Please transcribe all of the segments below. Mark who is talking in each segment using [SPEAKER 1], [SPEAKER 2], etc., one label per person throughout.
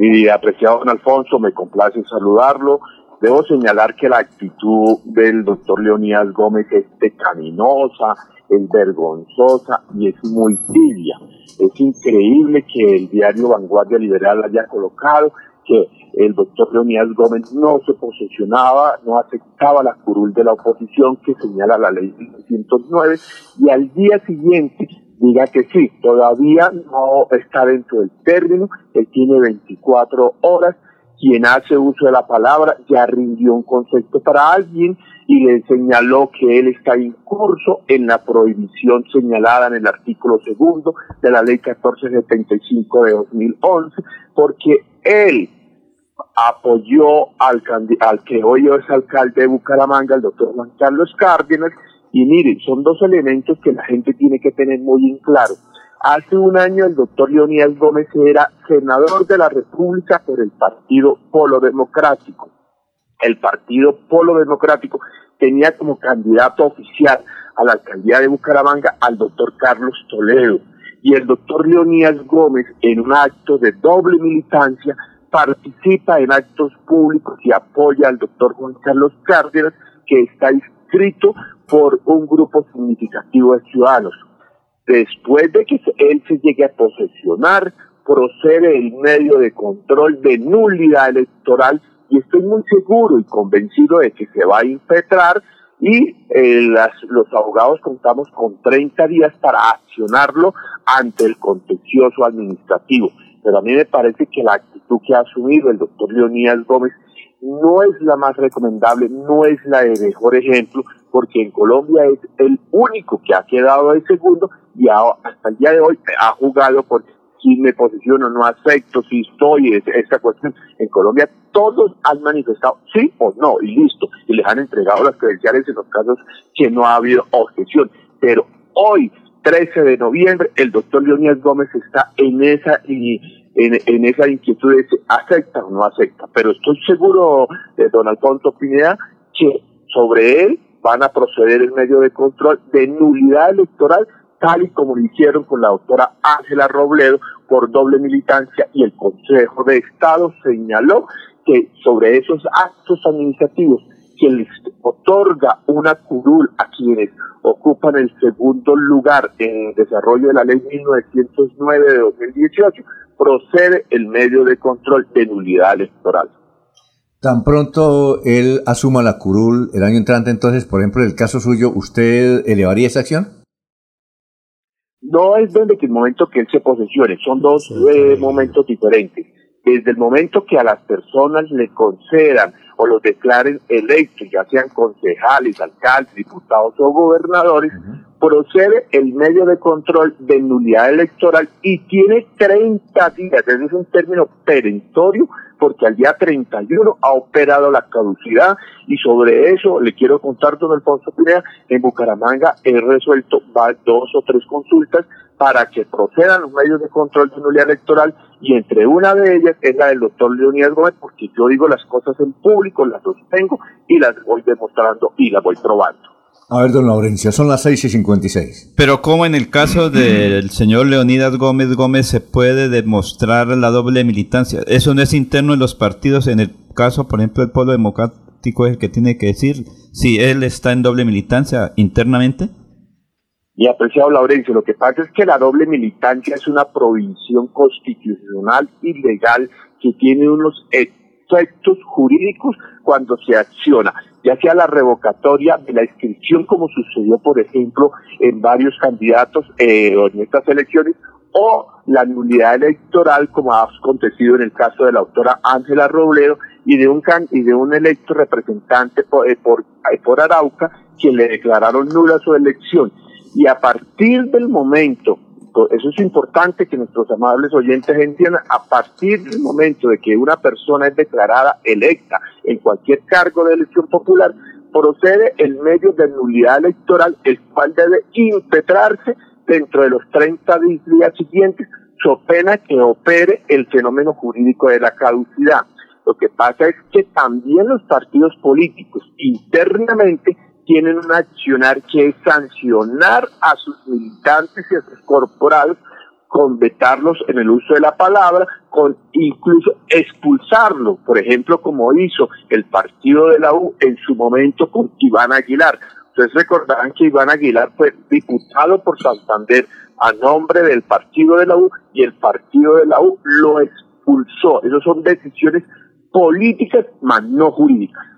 [SPEAKER 1] Mi apreciado don Alfonso, me complace saludarlo. Debo señalar que la actitud del doctor Leonidas Gómez es pecaminosa, es vergonzosa y es muy tibia. Es increíble que el diario Vanguardia Liberal haya colocado que el doctor Leonidas Gómez no se posesionaba, no aceptaba la curul de la oposición que señala la ley 109 y al día siguiente diga que sí, todavía no está dentro del término, él tiene 24 horas, quien hace uso de la palabra ya rindió un concepto para alguien y le señaló que él está incurso en la prohibición señalada en el artículo segundo de la ley 1475 de 2011, porque él apoyó al, al que hoy es alcalde de Bucaramanga, el doctor Juan Carlos Cárdenas, y miren, son dos elementos que la gente tiene que tener muy en claro. Hace un año el doctor Leonidas Gómez era senador de la República por el Partido Polo Democrático. El Partido Polo Democrático tenía como candidato oficial a la alcaldía de Bucaramanga al doctor Carlos Toledo. Y el doctor Leonidas Gómez, en un acto de doble militancia, participa en actos públicos y apoya al doctor Juan Carlos Cárdenas, que está inscrito por un grupo significativo de ciudadanos. Después de que él se llegue a posesionar, procede el medio de control de nulidad electoral y estoy muy seguro y convencido de que se va a impetrar y eh, los abogados contamos con 30 días para accionarlo ante el contencioso administrativo. Pero a mí me parece que la actitud que ha asumido el doctor Leonidas Gómez no es la más recomendable, no es la de mejor ejemplo, porque en Colombia es el único que ha quedado de segundo y hasta el día de hoy ha jugado por si me posiciono, no acepto, si estoy, es, esta cuestión. En Colombia todos han manifestado sí o no, y listo, y les han entregado las credenciales en los casos que no ha habido objeción. Pero hoy, 13 de noviembre, el doctor Leonidas Gómez está en esa y en, en esa inquietud de si acepta o no acepta. Pero estoy seguro, de don Alfonso Pineda, que sobre él van a proceder en medio de control de nulidad electoral, tal y como lo hicieron con la doctora Ángela Robledo por doble militancia y el Consejo de Estado señaló que sobre esos actos administrativos que les otorga una curul a quienes ocupan el segundo lugar en el desarrollo de la ley 1909 de 2018, procede el medio de control de nulidad electoral.
[SPEAKER 2] Tan pronto él asuma la curul el año entrante, entonces, por ejemplo, en el caso suyo, ¿usted elevaría esa acción?
[SPEAKER 1] No es desde el momento que él se posesione, son dos eh, momentos diferentes. Desde el momento que a las personas le concedan o los declaren electos, ya sean concejales, alcaldes, diputados o gobernadores, procede el medio de control de nulidad electoral y tiene 30 días, ese es un término perentorio, porque al día 31 ha operado la caducidad y sobre eso le quiero contar, don Alfonso Pineda, en Bucaramanga he resuelto dos o tres consultas para que procedan los medios de control de nulidad electoral y entre una de ellas es la del doctor Leonidas Gómez, porque yo digo las cosas en público, las sostengo y las voy demostrando y las voy probando.
[SPEAKER 2] A ver, don Laurencio, son las 6 y 56.
[SPEAKER 3] Pero ¿cómo en el caso del señor Leonidas Gómez Gómez se puede demostrar la doble militancia? Eso no es interno en los partidos. En el caso, por ejemplo, el Pueblo Democrático es el que tiene que decir si él está en doble militancia internamente.
[SPEAKER 1] Y apreciado Laurencio, lo que pasa es que la doble militancia es una provisión constitucional y legal que tiene unos efectos jurídicos cuando se acciona ya sea la revocatoria de la inscripción, como sucedió, por ejemplo, en varios candidatos eh, en estas elecciones, o la nulidad electoral, como ha acontecido en el caso de la autora Ángela Robledo y de un y de un electo representante por, eh, por, eh, por Arauca, quien le declararon nula su elección. Y a partir del momento eso es importante que nuestros amables oyentes entiendan, a partir del momento de que una persona es declarada electa en cualquier cargo de elección popular, procede el medio de nulidad electoral, el cual debe impetrarse dentro de los 30 días siguientes, so pena que opere el fenómeno jurídico de la caducidad. Lo que pasa es que también los partidos políticos internamente tienen un accionar que es sancionar a sus militantes y a sus corporados con vetarlos en el uso de la palabra, con incluso expulsarlo, por ejemplo, como hizo el partido de la U en su momento con Iván Aguilar. Ustedes recordarán que Iván Aguilar fue diputado por Santander a nombre del partido de la U y el partido de la U lo expulsó. Esas son decisiones políticas, más no jurídicas.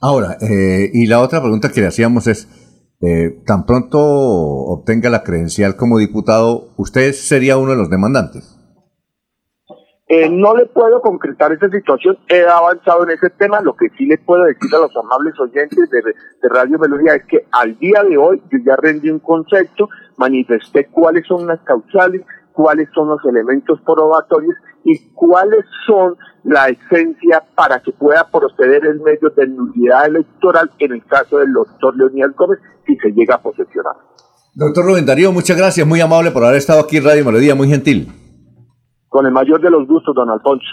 [SPEAKER 2] Ahora, eh, y la otra pregunta que le hacíamos es, eh, tan pronto obtenga la credencial como diputado, ¿usted sería uno de los demandantes?
[SPEAKER 1] Eh, no le puedo concretar esa situación, he avanzado en ese tema, lo que sí le puedo decir a los amables oyentes de, de Radio Melodía es que al día de hoy yo ya rendí un concepto, manifesté cuáles son las causales, cuáles son los elementos probatorios y cuáles son la esencia para que pueda proceder el medio de nulidad electoral en el caso del doctor Leonidas Gómez si se llega a posesionar.
[SPEAKER 2] Doctor Rubén Darío, muchas gracias, muy amable por haber estado aquí en Radio Melodía, muy gentil.
[SPEAKER 1] Con el mayor de los gustos, don Alfonso.